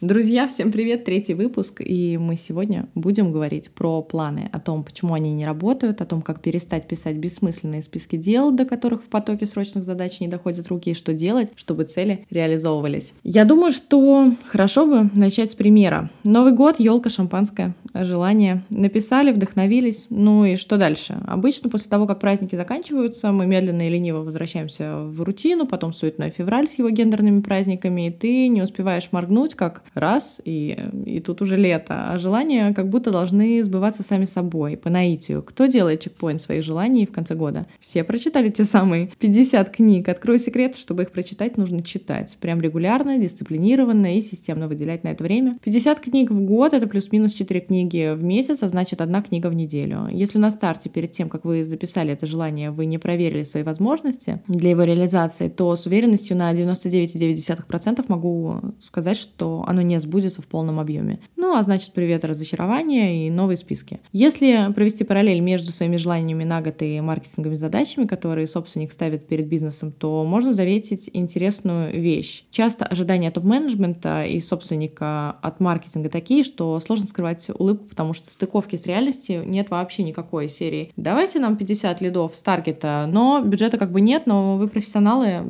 Друзья, всем привет! Третий выпуск, и мы сегодня будем говорить про планы, о том, почему они не работают, о том, как перестать писать бессмысленные списки дел, до которых в потоке срочных задач не доходят руки, и что делать, чтобы цели реализовывались. Я думаю, что хорошо бы начать с примера. Новый год, елка, шампанское, желание. Написали, вдохновились, ну и что дальше? Обычно после того, как праздники заканчиваются, мы медленно и лениво возвращаемся в рутину, потом суетной февраль с его гендерными праздниками, и ты не успеваешь моргнуть, как раз, и, и тут уже лето, а желания как будто должны сбываться сами собой, по наитию. Кто делает чекпоинт своих желаний в конце года? Все прочитали те самые 50 книг. Открою секрет, чтобы их прочитать, нужно читать. Прям регулярно, дисциплинированно и системно выделять на это время. 50 книг в год — это плюс-минус 4 книги в месяц, а значит одна книга в неделю. Если на старте, перед тем, как вы записали это желание, вы не проверили свои возможности для его реализации, то с уверенностью на 99,9% могу сказать, что оно не сбудется в полном объеме. Ну, а значит, привет разочарования и новые списки. Если провести параллель между своими желаниями на год и маркетинговыми задачами, которые собственник ставит перед бизнесом, то можно заметить интересную вещь. Часто ожидания топ-менеджмента и собственника от маркетинга такие, что сложно скрывать улыбку, потому что стыковки с реальностью нет вообще никакой серии. Давайте нам 50 лидов с таргета, но бюджета как бы нет, но вы профессионалы,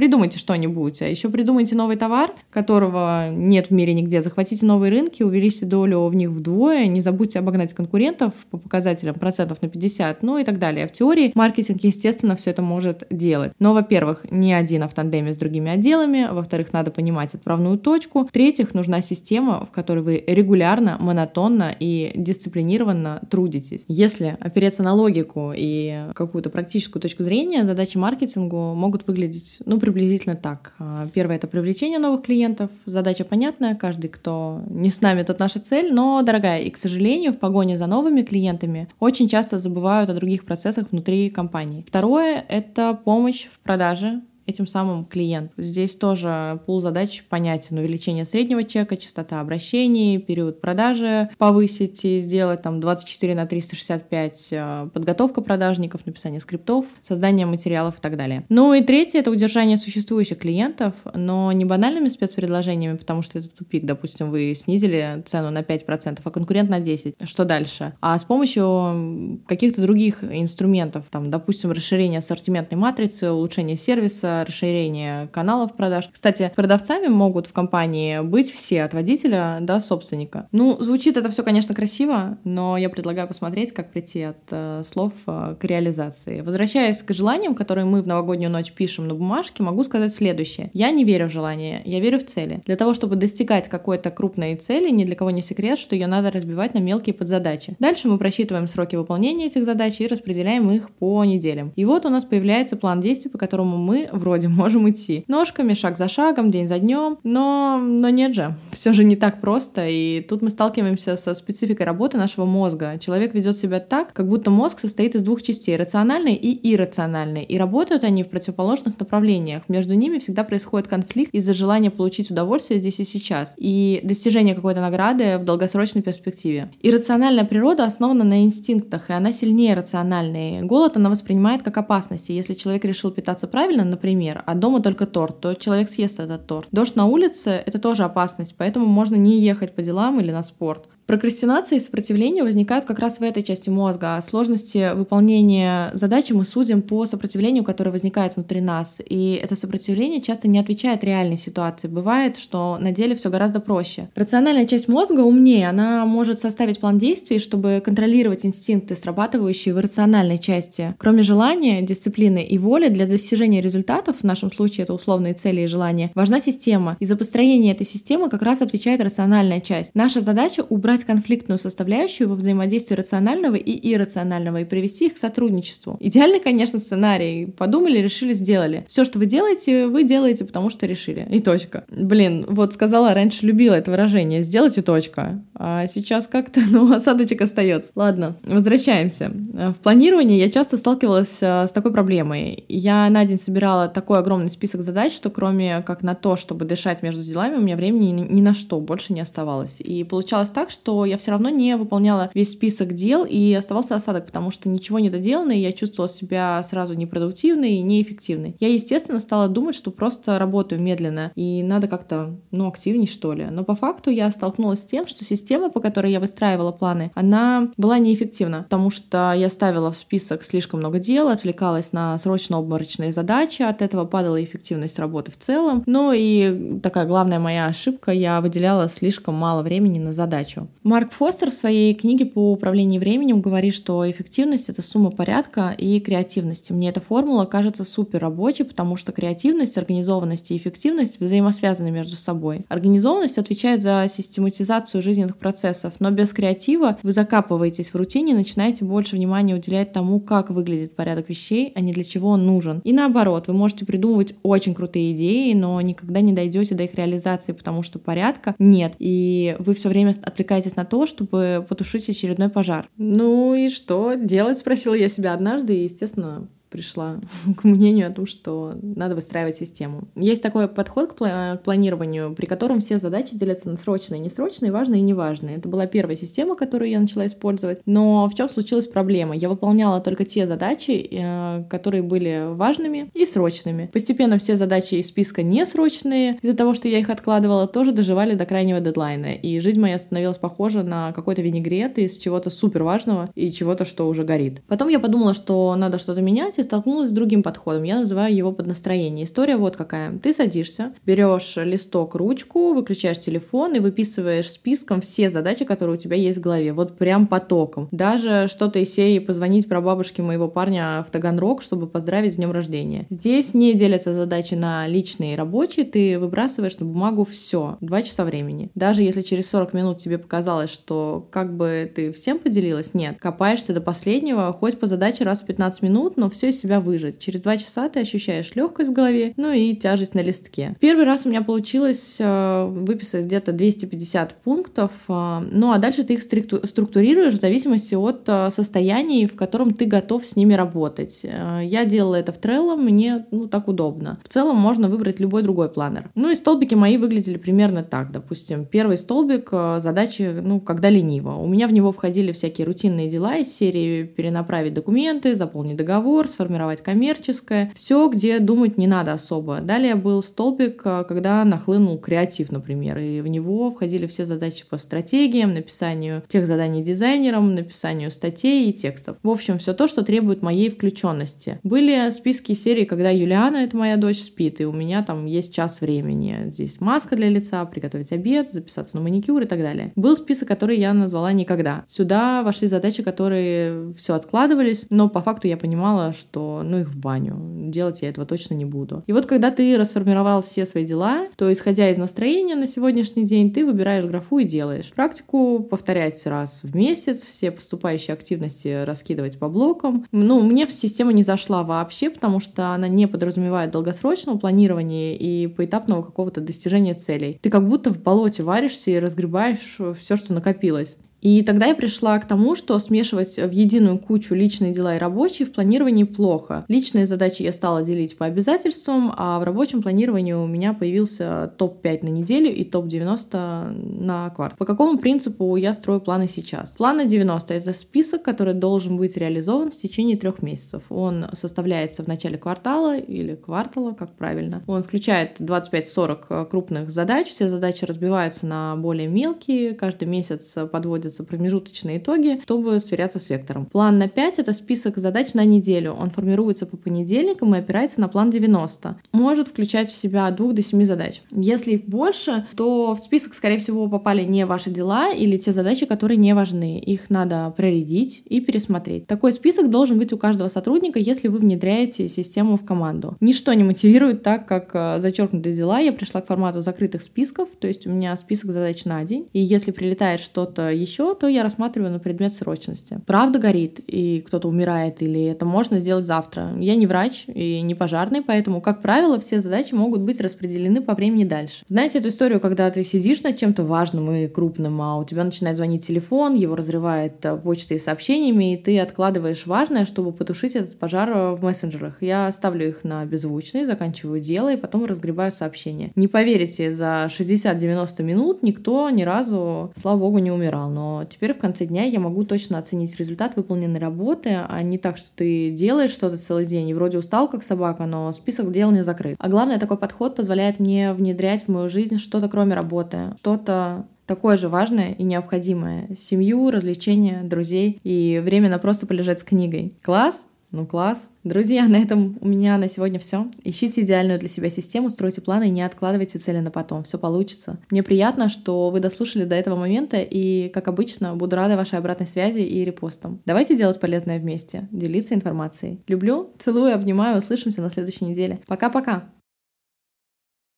Придумайте что-нибудь, а еще придумайте новый товар, которого нет в мире нигде. Захватите новые рынки, увеличьте долю в них вдвое, не забудьте обогнать конкурентов по показателям процентов на 50, ну и так далее. В теории маркетинг, естественно, все это может делать. Но, во-первых, не один, а в тандеме с другими отделами. Во-вторых, надо понимать отправную точку. В-третьих, нужна система, в которой вы регулярно, монотонно и дисциплинированно трудитесь. Если опереться на логику и какую-то практическую точку зрения, задачи маркетингу могут выглядеть, ну, приблизительно так. А, первое — это привлечение новых клиентов. Задача понятная, каждый, кто не с нами, тот наша цель, но дорогая. И, к сожалению, в погоне за новыми клиентами очень часто забывают о других процессах внутри компании. Второе — это помощь в продаже этим самым клиенту. Здесь тоже пул задач понятен. Увеличение среднего чека, частота обращений, период продажи повысить и сделать там 24 на 365, э, подготовка продажников, написание скриптов, создание материалов и так далее. Ну и третье — это удержание существующих клиентов, но не банальными спецпредложениями, потому что это тупик. Допустим, вы снизили цену на 5%, а конкурент на 10%. Что дальше? А с помощью каких-то других инструментов, там, допустим, расширение ассортиментной матрицы, улучшение сервиса, расширение каналов продаж. Кстати, продавцами могут в компании быть все, от водителя до собственника. Ну, звучит это все, конечно, красиво, но я предлагаю посмотреть, как прийти от э, слов э, к реализации. Возвращаясь к желаниям, которые мы в новогоднюю ночь пишем на бумажке, могу сказать следующее. Я не верю в желания, я верю в цели. Для того, чтобы достигать какой-то крупной цели, ни для кого не секрет, что ее надо разбивать на мелкие подзадачи. Дальше мы просчитываем сроки выполнения этих задач и распределяем их по неделям. И вот у нас появляется план действий, по которому мы вроде вроде можем идти. Ножками, шаг за шагом, день за днем, но, но нет же, все же не так просто, и тут мы сталкиваемся со спецификой работы нашего мозга. Человек ведет себя так, как будто мозг состоит из двух частей, рациональной и иррациональной, и работают они в противоположных направлениях. Между ними всегда происходит конфликт из-за желания получить удовольствие здесь и сейчас, и достижение какой-то награды в долгосрочной перспективе. Иррациональная природа основана на инстинктах, и она сильнее рациональной. Голод она воспринимает как опасность, и если человек решил питаться правильно, например, например, а дома только торт, то человек съест этот торт. Дождь на улице — это тоже опасность, поэтому можно не ехать по делам или на спорт. Прокрастинация и сопротивление возникают как раз в этой части мозга. А сложности выполнения задачи мы судим по сопротивлению, которое возникает внутри нас. И это сопротивление часто не отвечает реальной ситуации. Бывает, что на деле все гораздо проще. Рациональная часть мозга умнее. Она может составить план действий, чтобы контролировать инстинкты, срабатывающие в рациональной части. Кроме желания, дисциплины и воли для достижения результатов, в нашем случае это условные цели и желания, важна система. И за построение этой системы как раз отвечает рациональная часть. Наша задача — убрать убрать конфликтную составляющую во взаимодействии рационального и иррационального и привести их к сотрудничеству. Идеальный, конечно, сценарий. Подумали, решили, сделали. Все, что вы делаете, вы делаете, потому что решили. И точка. Блин, вот сказала, раньше любила это выражение. Сделайте точка. А сейчас как-то, ну, осадочек остается. Ладно, возвращаемся. В планировании я часто сталкивалась э, с такой проблемой. Я на день собирала такой огромный список задач, что кроме как на то, чтобы дышать между делами, у меня времени ни на что больше не оставалось. И получалось так, что я все равно не выполняла весь список дел, и оставался осадок, потому что ничего не доделано, и я чувствовала себя сразу непродуктивной и неэффективной. Я, естественно, стала думать, что просто работаю медленно, и надо как-то, ну, активней, что ли. Но по факту я столкнулась с тем, что система, по которой я выстраивала планы, она была неэффективна, потому что я ставила в список слишком много дел, отвлекалась на срочно-обморочные задачи, от этого падала эффективность работы в целом. Ну и такая главная моя ошибка, я выделяла слишком мало времени на задачу. Марк Фостер в своей книге по управлению временем говорит, что эффективность — это сумма порядка и креативности. Мне эта формула кажется супер рабочей, потому что креативность, организованность и эффективность взаимосвязаны между собой. Организованность отвечает за систематизацию жизненных процессов, но без креатива вы закапываетесь в рутине и начинаете больше внимания уделять тому, как выглядит порядок вещей, а не для чего он нужен. И наоборот, вы можете придумывать очень крутые идеи, но никогда не дойдете до их реализации, потому что порядка нет, и вы все время отвлекаетесь на то, чтобы потушить очередной пожар. Ну и что делать, спросила я себя однажды, и, естественно, пришла к мнению о том, что надо выстраивать систему. Есть такой подход к планированию, при котором все задачи делятся на срочные, несрочные, важные и неважные. Это была первая система, которую я начала использовать. Но в чем случилась проблема? Я выполняла только те задачи, э, которые были важными и срочными. Постепенно все задачи из списка несрочные, из-за того, что я их откладывала, тоже доживали до крайнего дедлайна. И жизнь моя становилась похожа на какой-то винегрет из чего-то супер важного и чего-то, что уже горит. Потом я подумала, что надо что-то менять, и столкнулась с другим подходом. Я называю его под настроение. История вот какая. Ты садишься, берешь листок, ручку, выключаешь телефон и выписываешь списком все задачи, которые у тебя есть в голове. Вот прям потоком. Даже что-то из серии позвонить про бабушки моего парня в Таганрог, чтобы поздравить с днем рождения. Здесь не делятся задачи на личные и рабочие. Ты выбрасываешь на бумагу все. Два часа времени. Даже если через 40 минут тебе показалось, что как бы ты всем поделилась, нет. Копаешься до последнего, хоть по задаче раз в 15 минут, но все из себя выжить. Через два часа ты ощущаешь легкость в голове, ну и тяжесть на листке. Первый раз у меня получилось э, выписать где-то 250 пунктов, э, ну а дальше ты их структурируешь в зависимости от э, состояния, в котором ты готов с ними работать. Я делала это в Trello, мне ну, так удобно. В целом можно выбрать любой другой планер. Ну и столбики мои выглядели примерно так. Допустим, первый столбик задачи, ну, когда лениво. У меня в него входили всякие рутинные дела из серии перенаправить документы, заполнить договор, сформировать коммерческое. Все, где думать не надо особо. Далее был столбик, э, когда нахлынул креатив, например, и в него входили все задачи по стратегиям, написанию тех заданий дизайнерам, написанию статей и текстов. В общем, все то, что требует моей включенности. Были списки серии, когда Юлиана, это моя дочь, спит, и у меня там есть час времени. Здесь маска для лица, приготовить обед, записаться на маникюр и так далее. Был список, который я назвала «Никогда». Сюда вошли задачи, которые все откладывались, но по факту я понимала, что что ну их в баню, делать я этого точно не буду. И вот когда ты расформировал все свои дела, то исходя из настроения на сегодняшний день, ты выбираешь графу и делаешь. Практику повторять раз в месяц, все поступающие активности раскидывать по блокам. Ну, мне система не зашла вообще, потому что она не подразумевает долгосрочного планирования и поэтапного какого-то достижения целей. Ты как будто в болоте варишься и разгребаешь все, что накопилось. И тогда я пришла к тому, что смешивать в единую кучу личные дела и рабочие в планировании плохо. Личные задачи я стала делить по обязательствам, а в рабочем планировании у меня появился топ-5 на неделю и топ-90 на кварт. По какому принципу я строю планы сейчас? Планы 90 — это список, который должен быть реализован в течение трех месяцев. Он составляется в начале квартала или квартала, как правильно. Он включает 25-40 крупных задач. Все задачи разбиваются на более мелкие. Каждый месяц подводится подводятся промежуточные итоги, чтобы сверяться с вектором. План на 5 — это список задач на неделю. Он формируется по понедельникам и опирается на план 90. Может включать в себя от 2 до 7 задач. Если их больше, то в список, скорее всего, попали не ваши дела или те задачи, которые не важны. Их надо проредить и пересмотреть. Такой список должен быть у каждого сотрудника, если вы внедряете систему в команду. Ничто не мотивирует так, как э, зачеркнутые дела. Я пришла к формату закрытых списков, то есть у меня список задач на день. И если прилетает что-то еще, еще, то я рассматриваю на предмет срочности. Правда горит, и кто-то умирает, или это можно сделать завтра. Я не врач и не пожарный, поэтому, как правило, все задачи могут быть распределены по времени дальше. Знаете эту историю, когда ты сидишь над чем-то важным и крупным, а у тебя начинает звонить телефон, его разрывает э, почтой и сообщениями, и ты откладываешь важное, чтобы потушить этот пожар э, в мессенджерах. Я ставлю их на беззвучный, заканчиваю дело и потом разгребаю сообщения. Не поверите, за 60-90 минут никто ни разу, слава богу, не умирал. Но теперь в конце дня я могу точно оценить результат выполненной работы, а не так, что ты делаешь что-то целый день и вроде устал как собака, но список дел не закрыт. А главное, такой подход позволяет мне внедрять в мою жизнь что-то кроме работы, что-то такое же важное и необходимое. Семью, развлечения, друзей и время на просто полежать с книгой. Класс? Ну класс. Друзья, на этом у меня на сегодня все. Ищите идеальную для себя систему, стройте планы и не откладывайте цели на потом. Все получится. Мне приятно, что вы дослушали до этого момента и, как обычно, буду рада вашей обратной связи и репостам. Давайте делать полезное вместе, делиться информацией. Люблю, целую, обнимаю, услышимся на следующей неделе. Пока-пока!